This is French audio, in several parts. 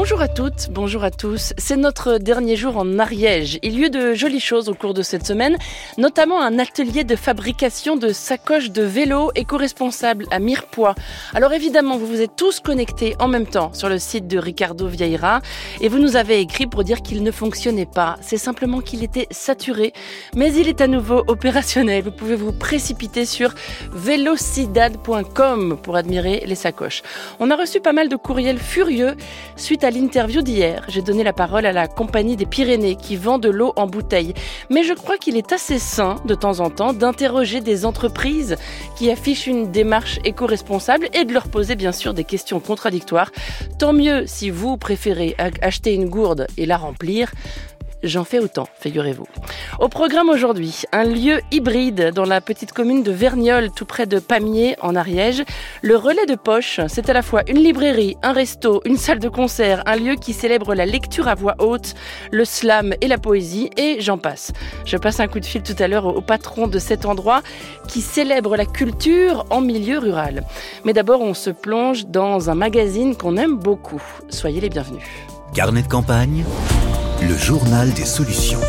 Bonjour à toutes, bonjour à tous. C'est notre dernier jour en Ariège. Il y a eu de jolies choses au cours de cette semaine, notamment un atelier de fabrication de sacoches de vélo éco-responsables à Mirepoix. Alors évidemment, vous vous êtes tous connectés en même temps sur le site de Ricardo Vieira et vous nous avez écrit pour dire qu'il ne fonctionnait pas. C'est simplement qu'il était saturé, mais il est à nouveau opérationnel. Vous pouvez vous précipiter sur velocidad.com pour admirer les sacoches. On a reçu pas mal de courriels furieux suite à à l'interview d'hier, j'ai donné la parole à la Compagnie des Pyrénées qui vend de l'eau en bouteille. Mais je crois qu'il est assez sain, de temps en temps, d'interroger des entreprises qui affichent une démarche éco-responsable et de leur poser bien sûr des questions contradictoires. Tant mieux si vous préférez acheter une gourde et la remplir J'en fais autant, figurez-vous. Au programme aujourd'hui, un lieu hybride dans la petite commune de Vergnol, tout près de Pamiers, en Ariège. Le relais de poche, c'est à la fois une librairie, un resto, une salle de concert, un lieu qui célèbre la lecture à voix haute, le slam et la poésie, et j'en passe. Je passe un coup de fil tout à l'heure au patron de cet endroit qui célèbre la culture en milieu rural. Mais d'abord, on se plonge dans un magazine qu'on aime beaucoup. Soyez les bienvenus. Carnet de campagne le journal des solutions.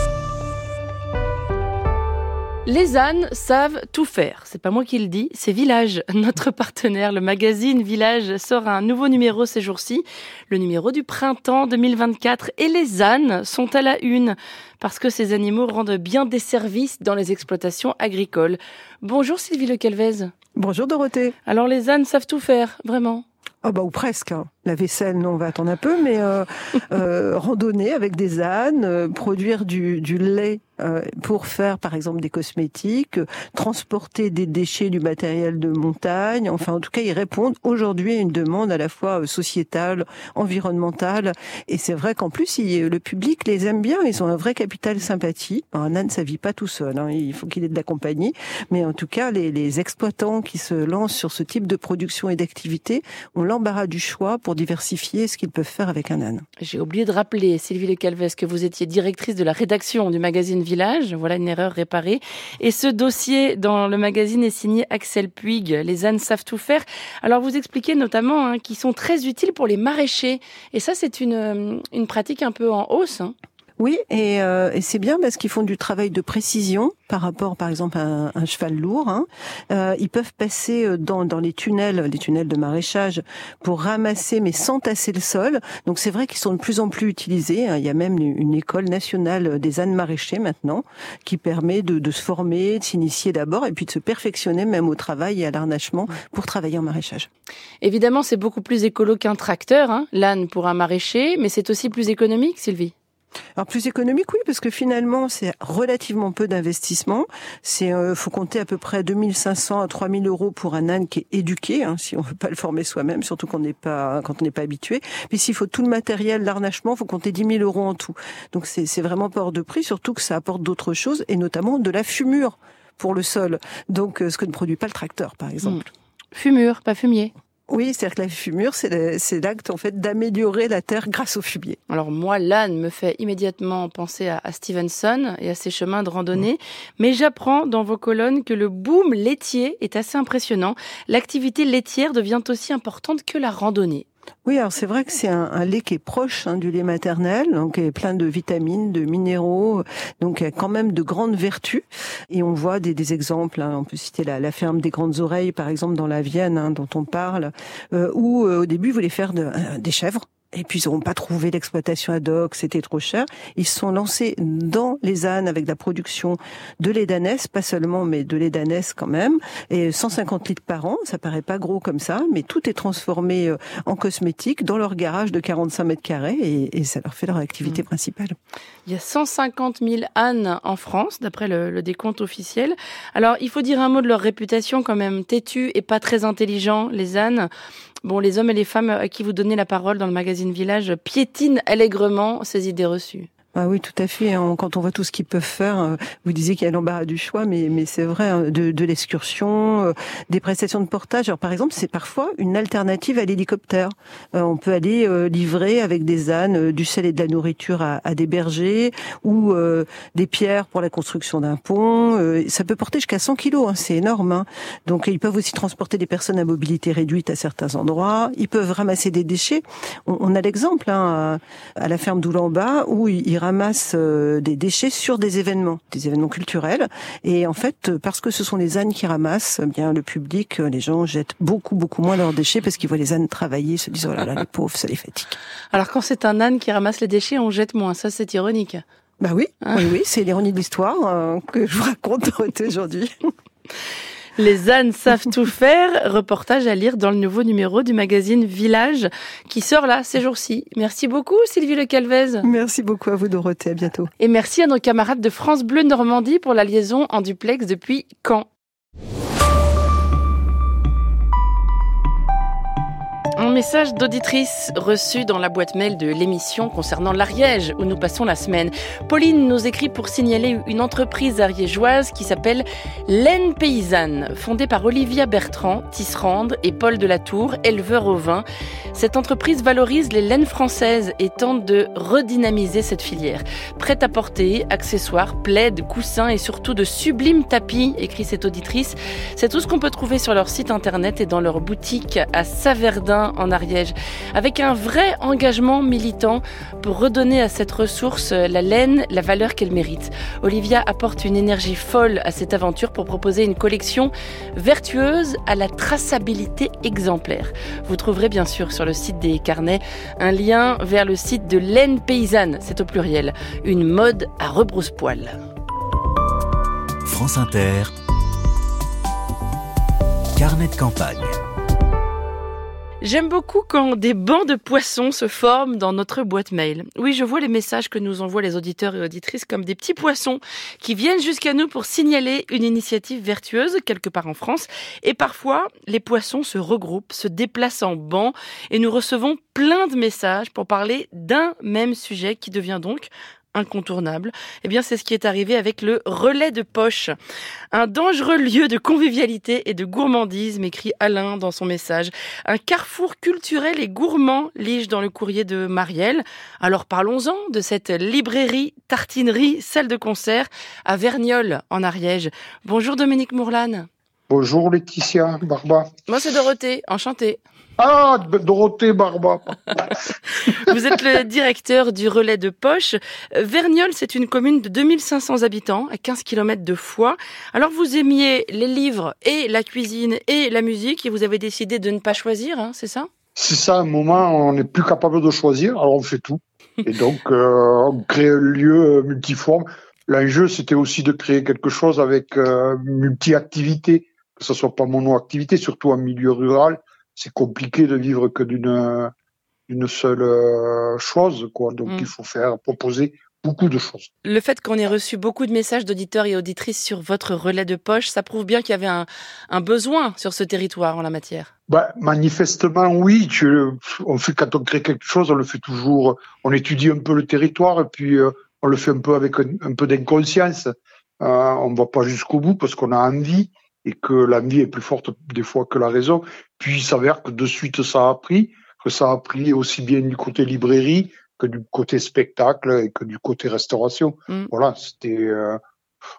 Les ânes savent tout faire. C'est pas moi qui le dis, c'est Village, notre partenaire. Le magazine Village sort un nouveau numéro ces jours-ci, le numéro du printemps 2024. Et les ânes sont à la une parce que ces animaux rendent bien des services dans les exploitations agricoles. Bonjour Sylvie Le Calvez. Bonjour Dorothée. Alors les ânes savent tout faire, vraiment? Ah bah ou presque. La vaisselle, non, on va attendre un peu, mais euh, euh, randonner avec des ânes, euh, produire du, du lait euh, pour faire par exemple des cosmétiques, transporter des déchets du matériel de montagne. Enfin, en tout cas, ils répondent aujourd'hui à une demande à la fois sociétale, environnementale. Et c'est vrai qu'en plus, le public les aime bien. Ils ont un vrai capital sympathie. un âne, ça vit pas tout seul. Hein. Il faut qu'il ait de la compagnie. Mais en tout cas, les, les exploitants qui se lancent sur ce type de production et d'activité ont l'embarras du choix pour diversifier ce qu'ils peuvent faire avec un âne. J'ai oublié de rappeler, Sylvie Le Calves, que vous étiez directrice de la rédaction du magazine Village. Voilà une erreur réparée. Et ce dossier dans le magazine est signé Axel Puig. Les ânes savent tout faire. Alors vous expliquez notamment hein, qu'ils sont très utiles pour les maraîchers. Et ça, c'est une, une pratique un peu en hausse. Hein. Oui, et, euh, et c'est bien parce qu'ils font du travail de précision par rapport, par exemple, à un, cheval lourd. Hein. Euh, ils peuvent passer euh, dans, dans les tunnels, les tunnels de maraîchage, pour ramasser, mais sans tasser le sol. Donc c'est vrai qu'ils sont de plus en plus utilisés. Hein. Il y a même une école nationale des ânes maraîchers maintenant, qui permet de, de se former, de s'initier d'abord, et puis de se perfectionner même au travail et à l'arnachement pour travailler en maraîchage. Évidemment, c'est beaucoup plus écolo qu'un tracteur, hein, l'âne pour un maraîcher, mais c'est aussi plus économique, Sylvie. Alors plus économique, oui, parce que finalement c'est relativement peu d'investissement. C'est euh, faut compter à peu près 2500 à 3000 euros pour un âne qui est éduqué, hein, si on veut pas le former soi-même, surtout pas quand on n'est pas habitué. Puis s'il faut tout le matériel, l'arnachement, faut compter 10 000 euros en tout. Donc c'est vraiment pas hors de prix, surtout que ça apporte d'autres choses et notamment de la fumure pour le sol. Donc euh, ce que ne produit pas le tracteur, par exemple. Mmh. Fumure, pas fumier. Oui, c'est-à-dire que la fumure, c'est l'acte en fait d'améliorer la terre grâce au fumier. Alors moi, l'âne me fait immédiatement penser à, Stevenson et à ses chemins de randonnée, mais j'apprends dans vos colonnes que le boom laitier est assez impressionnant. L'activité laitière devient aussi importante que la randonnée. Oui, alors c'est vrai que c'est un, lait qui est proche hein, du lait maternel, donc est plein de vitamines, de minéraux, donc a quand même de grandes vertus. Et on voit des, exemples, hein, on peut citer la, ferme des grandes oreilles, par exemple dans la Vienne, hein, dont on parle, euh, où euh, au début ils voulaient faire euh, des chèvres et puis ils n'ont pas trouvé l'exploitation ad hoc, c'était trop cher. Ils se sont lancés dans les ânes avec la production de lait d'ânesse, pas seulement, mais de lait d'ânesse quand même. Et 150 litres par an, ça paraît pas gros comme ça, mais tout est transformé euh, en cosmétique dans leur garage de 45 mètres carrés et, ça leur fait leur activité mmh. principale. Il y a 150 000 ânes en France, d'après le, le, décompte officiel. Alors, il faut dire un mot de leur réputation quand même têtue et pas très intelligent, les ânes. Bon, les hommes et les femmes à qui vous donnez la parole dans le magazine Village piétinent allègrement ces idées reçues. Ah oui, tout à fait. Hein. Quand on voit tout ce qu'ils peuvent faire, euh, vous disiez qu'il y a l'embarras du choix, mais, mais c'est vrai, hein, de, l'excursion, euh, des prestations de portage. Alors par exemple, c'est parfois une alternative à l'hélicoptère. Euh, on peut aller livrer avec des ânes du sel et de la nourriture à, des bergers ou des pierres pour la construction d'un pont. ça peut porter jusqu'à 100 kilos, hein, c'est énorme. Donc ils peuvent aussi transporter des personnes à mobilité réduite à certains endroits. Ils peuvent ramasser des déchets. On, a l'exemple à, la ferme d'Oulamba où ils ramassent euh, des déchets sur des événements, des événements culturels. Et en fait, parce que ce sont les ânes qui ramassent, eh bien le public, euh, les gens jettent beaucoup beaucoup moins leurs déchets parce qu'ils voient les ânes travailler, se disent oh là là les pauvres, ça les fatigue. Alors quand c'est un âne qui ramasse les déchets, on jette moins. Ça c'est ironique. Bah oui, hein oui, oui, c'est l'ironie de l'histoire euh, que je vous raconte aujourd'hui. Les ânes savent tout faire. Reportage à lire dans le nouveau numéro du magazine Village qui sort là ces jours-ci. Merci beaucoup Sylvie Le Calvez. Merci beaucoup à vous Dorothée, à bientôt. Et merci à nos camarades de France Bleu Normandie pour la liaison en duplex depuis Caen. Un message d'auditrice reçu dans la boîte mail de l'émission concernant l'Ariège où nous passons la semaine. Pauline nous écrit pour signaler une entreprise ariégeoise qui s'appelle Laine Paysanne, fondée par Olivia Bertrand, tisserande et Paul Delatour, éleveur au vin. Cette entreprise valorise les laines françaises et tente de redynamiser cette filière. Prête à porter, accessoires, plaides, coussins et surtout de sublimes tapis, écrit cette auditrice. C'est tout ce qu'on peut trouver sur leur site internet et dans leur boutique à Saverdin en Ariège, avec un vrai engagement militant pour redonner à cette ressource la laine, la valeur qu'elle mérite. Olivia apporte une énergie folle à cette aventure pour proposer une collection vertueuse à la traçabilité exemplaire. Vous trouverez bien sûr sur le site des carnets un lien vers le site de laine paysanne, c'est au pluriel, une mode à rebrousse-poil. France Inter, carnet de campagne. J'aime beaucoup quand des bancs de poissons se forment dans notre boîte mail. Oui, je vois les messages que nous envoient les auditeurs et auditrices comme des petits poissons qui viennent jusqu'à nous pour signaler une initiative vertueuse quelque part en France. Et parfois, les poissons se regroupent, se déplacent en bancs et nous recevons plein de messages pour parler d'un même sujet qui devient donc incontournable. Eh bien, c'est ce qui est arrivé avec le relais de poche. Un dangereux lieu de convivialité et de gourmandise, m'écrit Alain dans son message. Un carrefour culturel et gourmand, lige dans le courrier de Marielle. Alors parlons-en de cette librairie, tartinerie, salle de concert à Verniolle, en Ariège. Bonjour Dominique Mourlane. Bonjour Laetitia Barba. Moi c'est Dorothée, enchantée. Ah, Dorothée Barba. Vous êtes le directeur du relais de Poche. Verniolle, c'est une commune de 2500 habitants, à 15 km de Foix. Alors vous aimiez les livres et la cuisine et la musique et vous avez décidé de ne pas choisir, hein, c'est ça? C'est ça, à un moment, on n'est plus capable de choisir, alors on fait tout. Et donc, euh, on crée un lieu multiforme. L'enjeu, c'était aussi de créer quelque chose avec euh, multi-activité, que ce soit pas mono-activité, surtout en milieu rural c'est compliqué de vivre que d'une une seule euh, chose, quoi. Donc, mm. il faut faire proposer beaucoup de choses. Le fait qu'on ait reçu beaucoup de messages d'auditeurs et auditrices sur votre relais de poche, ça prouve bien qu'il y avait un, un, besoin sur ce territoire en la matière. Bah, manifestement, oui. on fait, quand on crée quelque chose, on le fait toujours, on étudie un peu le territoire et puis euh, on le fait un peu avec un, peu d'inconscience. Euh, on ne va pas jusqu'au bout parce qu'on a envie et que l'envie est plus forte des fois que la raison. Puis il s'avère que de suite ça a pris, que ça a pris aussi bien du côté librairie que du côté spectacle et que du côté restauration. Mm. Voilà, c'était euh,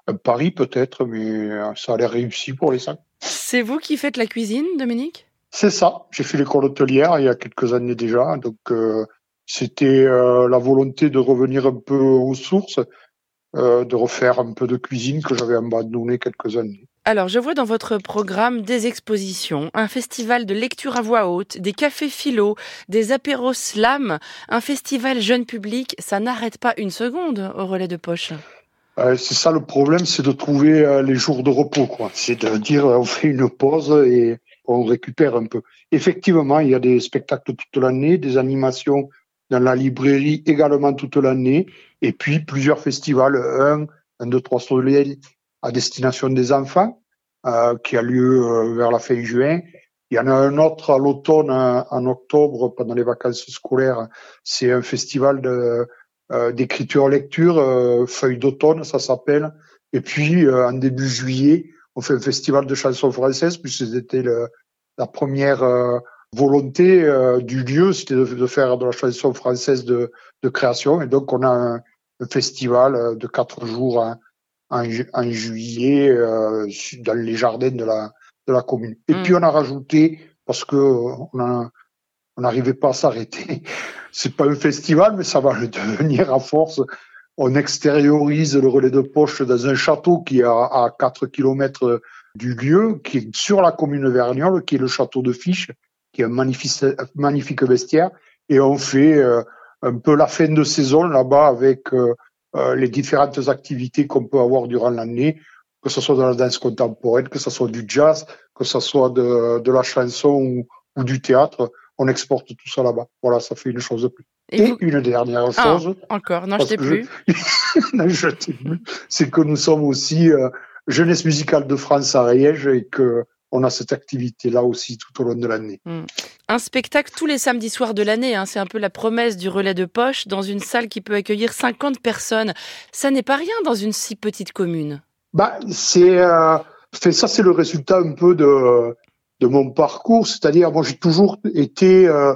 un pari peut-être, mais euh, ça a l'air réussi pour les cinq. C'est vous qui faites la cuisine, Dominique? C'est ça. J'ai fait l'école hôtelière il y a quelques années déjà, donc euh, c'était la volonté de revenir un peu aux sources, de refaire un peu de cuisine que j'avais abandonné quelques années. Alors, je vois dans votre programme des expositions, un festival de lecture à voix haute, des cafés philo, des apéros slam, un festival jeune public. Ça n'arrête pas une seconde au relais de poche. Euh, c'est ça le problème, c'est de trouver euh, les jours de repos. C'est de dire on fait une pause et on récupère un peu. Effectivement, il y a des spectacles toute l'année, des animations dans la librairie également toute l'année, et puis plusieurs festivals, un, un, deux, trois soleils à destination des enfants, euh, qui a lieu euh, vers la fin juin. Il y en a un autre à l'automne, en octobre, pendant les vacances scolaires. C'est un festival de, d'écriture-lecture, feuille d'automne, ça s'appelle. Et puis, en début juillet, on fait un festival de chansons françaises, puisque c'était la première volonté du lieu, c'était de, faire de la chanson française de, de création. Et donc, on a un, festival de quatre jours en, juillet dans les jardins de la, de la commune. Et puis, on a rajouté, parce que on n'arrivait pas à s'arrêter. C'est pas un festival, mais ça va le devenir à force. On extériorise le relais de poche dans un château qui est à, 4 km du lieu, qui est sur la commune de Vergnol, qui est le château de Fiche, qui est un magnifique, magnifique vestiaire. Et on fait euh, un peu la fin de saison là-bas avec euh, euh, les différentes activités qu'on peut avoir durant l'année, que ce soit de la danse contemporaine, que ce soit du jazz, que ce soit de, de la chanson ou du théâtre on exporte tout ça là-bas. Voilà, ça fait une chose de plus. Et, une dernière ah, chose. encore, non, je plus. Je... plus. C'est que nous sommes aussi euh, jeunesse musicale de France à Riège et que on a cette activité-là aussi tout au long de l'année. Hmm. Un spectacle tous les samedis soirs de l'année, hein, c'est un peu la promesse du relais de poche dans une salle qui peut accueillir 50 personnes. Ça n'est pas rien dans une si petite commune. Bah, c'est euh, ça, c'est le résultat un peu de de mon parcours, c'est-à-dire moi j'ai toujours été euh,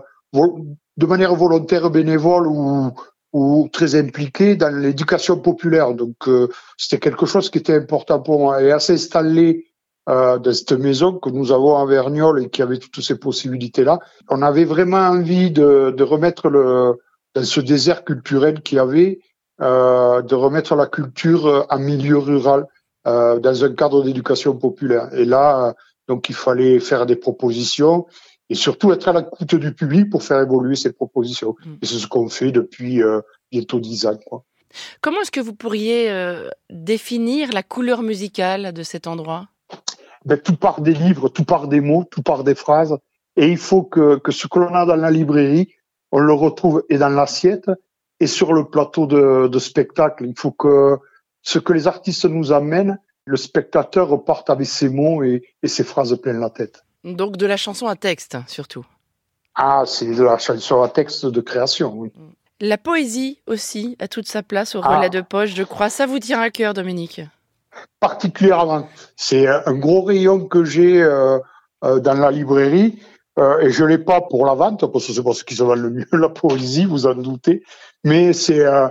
de manière volontaire bénévole ou, ou très impliqué dans l'éducation populaire. Donc euh, c'était quelque chose qui était important pour moi. Et à s'installer euh, dans cette maison que nous avons à Vergnol et qui avait toutes ces possibilités-là, on avait vraiment envie de, de remettre le dans ce désert culturel qu'il y avait, euh, de remettre la culture en milieu rural euh, dans un cadre d'éducation populaire. Et là, donc il fallait faire des propositions et surtout être à l'écoute du public pour faire évoluer ces propositions. Mm. Et c'est ce qu'on fait depuis euh, bientôt dix ans. Quoi. Comment est-ce que vous pourriez euh, définir la couleur musicale de cet endroit? Ben, Tout part des livres, tout part des mots, tout part des phrases. Et il faut que, que ce que l'on a dans la librairie, on le retrouve et dans l'assiette et sur le plateau de, de spectacle. Il faut que ce que les artistes nous amènent, le spectateur reparte avec ses mots et, ses phrases pleines la tête. Donc de la chanson à texte, surtout. Ah, c'est de la chanson à texte de création, oui. La poésie aussi a toute sa place au relais ah. de poche, je crois. Ça vous tient à cœur, Dominique? Particulièrement. C'est un gros rayon que j'ai euh, euh, dans la librairie. Euh, et je l'ai pas pour la vente, parce que c'est parce qu'ils se vendent le mieux la poésie, vous en doutez. Mais c'est un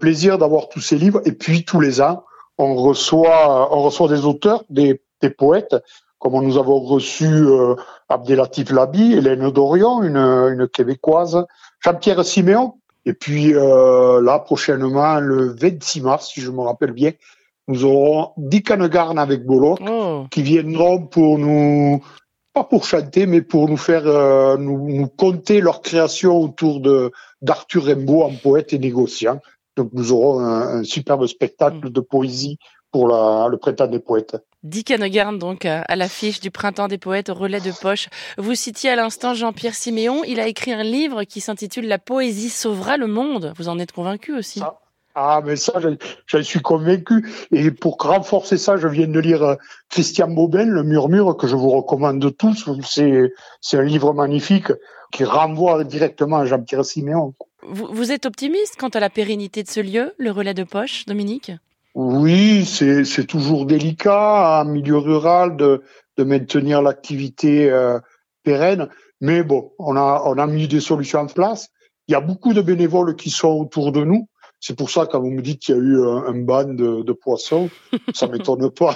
plaisir d'avoir tous ces livres. Et puis tous les ans, on reçoit, on reçoit des auteurs, des, poètes, comme nous avons reçu euh, Abdelatif Labi, Hélène Dorion, une, une québécoise, Jean-Pierre Siméon, et puis euh, là prochainement, le 26 mars, si je me rappelle bien, nous aurons Dick Garn avec Bolo, oh. qui viendront pour nous, pas pour chanter, mais pour nous faire, euh, nous, nous conter leur création autour de d'Arthur Rimbaud en poète et négociant. Donc nous aurons un, superbe spectacle mm. de poésie pour le printemps des poètes. Dick Hanegarn, donc, à l'affiche du Printemps des poètes au relais de poche. Vous citiez à l'instant Jean-Pierre Siméon. Il a écrit un livre qui s'intitule La poésie sauvera le monde. Vous en êtes convaincu aussi? Ah, ah mais ça, je, suis convaincu. Et pour renforcer ça, je viens de lire euh, Christian Bobin, Le Murmure, que je vous recommande tous. C'est un livre magnifique qui renvoie directement à Jean-Pierre Siméon. Vous, êtes optimiste quant à la pérennité de ce lieu, le relais de poche, Dominique? Oui, c'est toujours délicat en milieu rural de, de maintenir l'activité euh, pérenne, mais bon, on a, on a mis des solutions en place. Il y a beaucoup de bénévoles qui sont autour de nous. C'est pour ça, quand vous me dites qu'il y a eu un, ban de, de, poissons, ça m'étonne pas.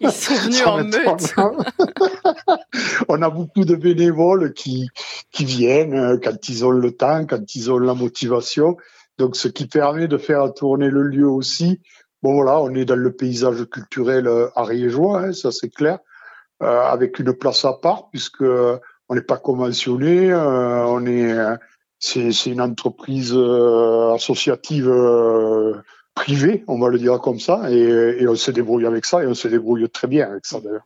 Ils sont venus en meute. On a beaucoup de bénévoles qui, qui viennent euh, quand ils ont le temps, quand ils ont la motivation. Donc, ce qui permet de faire tourner le lieu aussi. Bon, voilà, on est dans le paysage culturel euh, ariégeois, hein, ça c'est clair, euh, avec une place à part, puisque on n'est pas conventionné, on est c'est une entreprise euh, associative euh, privée, on va le dire comme ça, et, on se débrouille avec ça, et on se débrouille très bien avec ça d'ailleurs.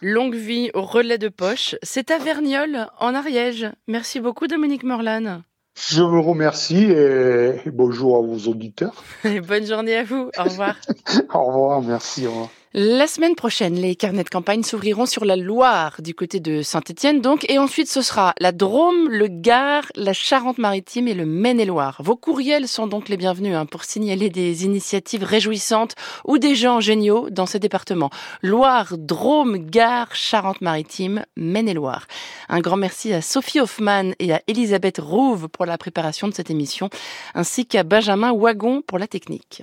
Longue vie au relais de poche, c'est à Verniol, en Ariège. Merci beaucoup Dominique Morlan. Je vous remercie et bonjour à vos auditeurs. bonne journée à vous, au revoir. au revoir, merci. Au revoir. La semaine prochaine, les carnets de campagne s'ouvriront sur la Loire, du côté de Saint-Étienne donc, et ensuite ce sera la Drôme, le Gard, la Charente-Maritime et le Maine-et-Loire. Vos courriels sont donc les bienvenus hein, pour signaler des initiatives réjouissantes ou des gens géniaux dans ces départements. Loire, Drôme, Gard, Charente-Maritime, Maine-et-Loire. Un grand merci à Sophie Hoffman et à Elisabeth Rouve pour la préparation de cette émission, ainsi qu'à Benjamin Wagon pour la technique.